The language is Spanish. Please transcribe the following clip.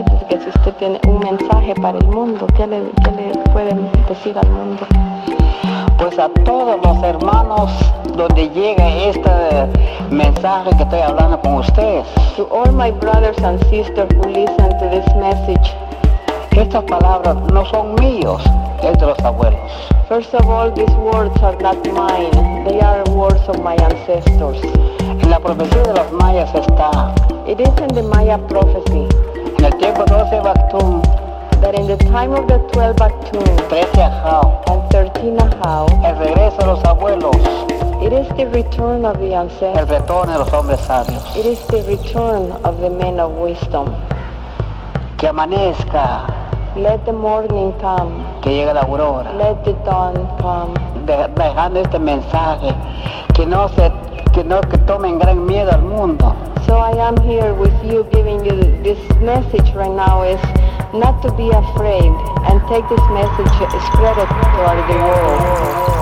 que si usted tiene un mensaje para el mundo, ¿qué le, qué le pueden decir al mundo? Pues a todos los hermanos donde llega este mensaje que estoy hablando con ustedes. To all my brothers and sisters who listen to this message, Estas palabras no son míos, es de los abuelos. first of all, these words are not mine. They are words of my ancestors. En la profecía de los mayas está, It is in the Maya prophecy en el tiempo 12 Bactún, that in the time of the 12 Baktun 13 Ajao, and 13 Ahau, el regreso de los abuelos, it is the return of the el retorno de los hombres sabios. It is the return of the men of wisdom. Que amanezca, Let the morning come. que llegue la aurora. Let the dawn come. de- dejando este mensaje que no se que no que tomen gran miedo al mundo So I am here with you giving you this message right now is not to be afraid and take this message, spread it throughout the world.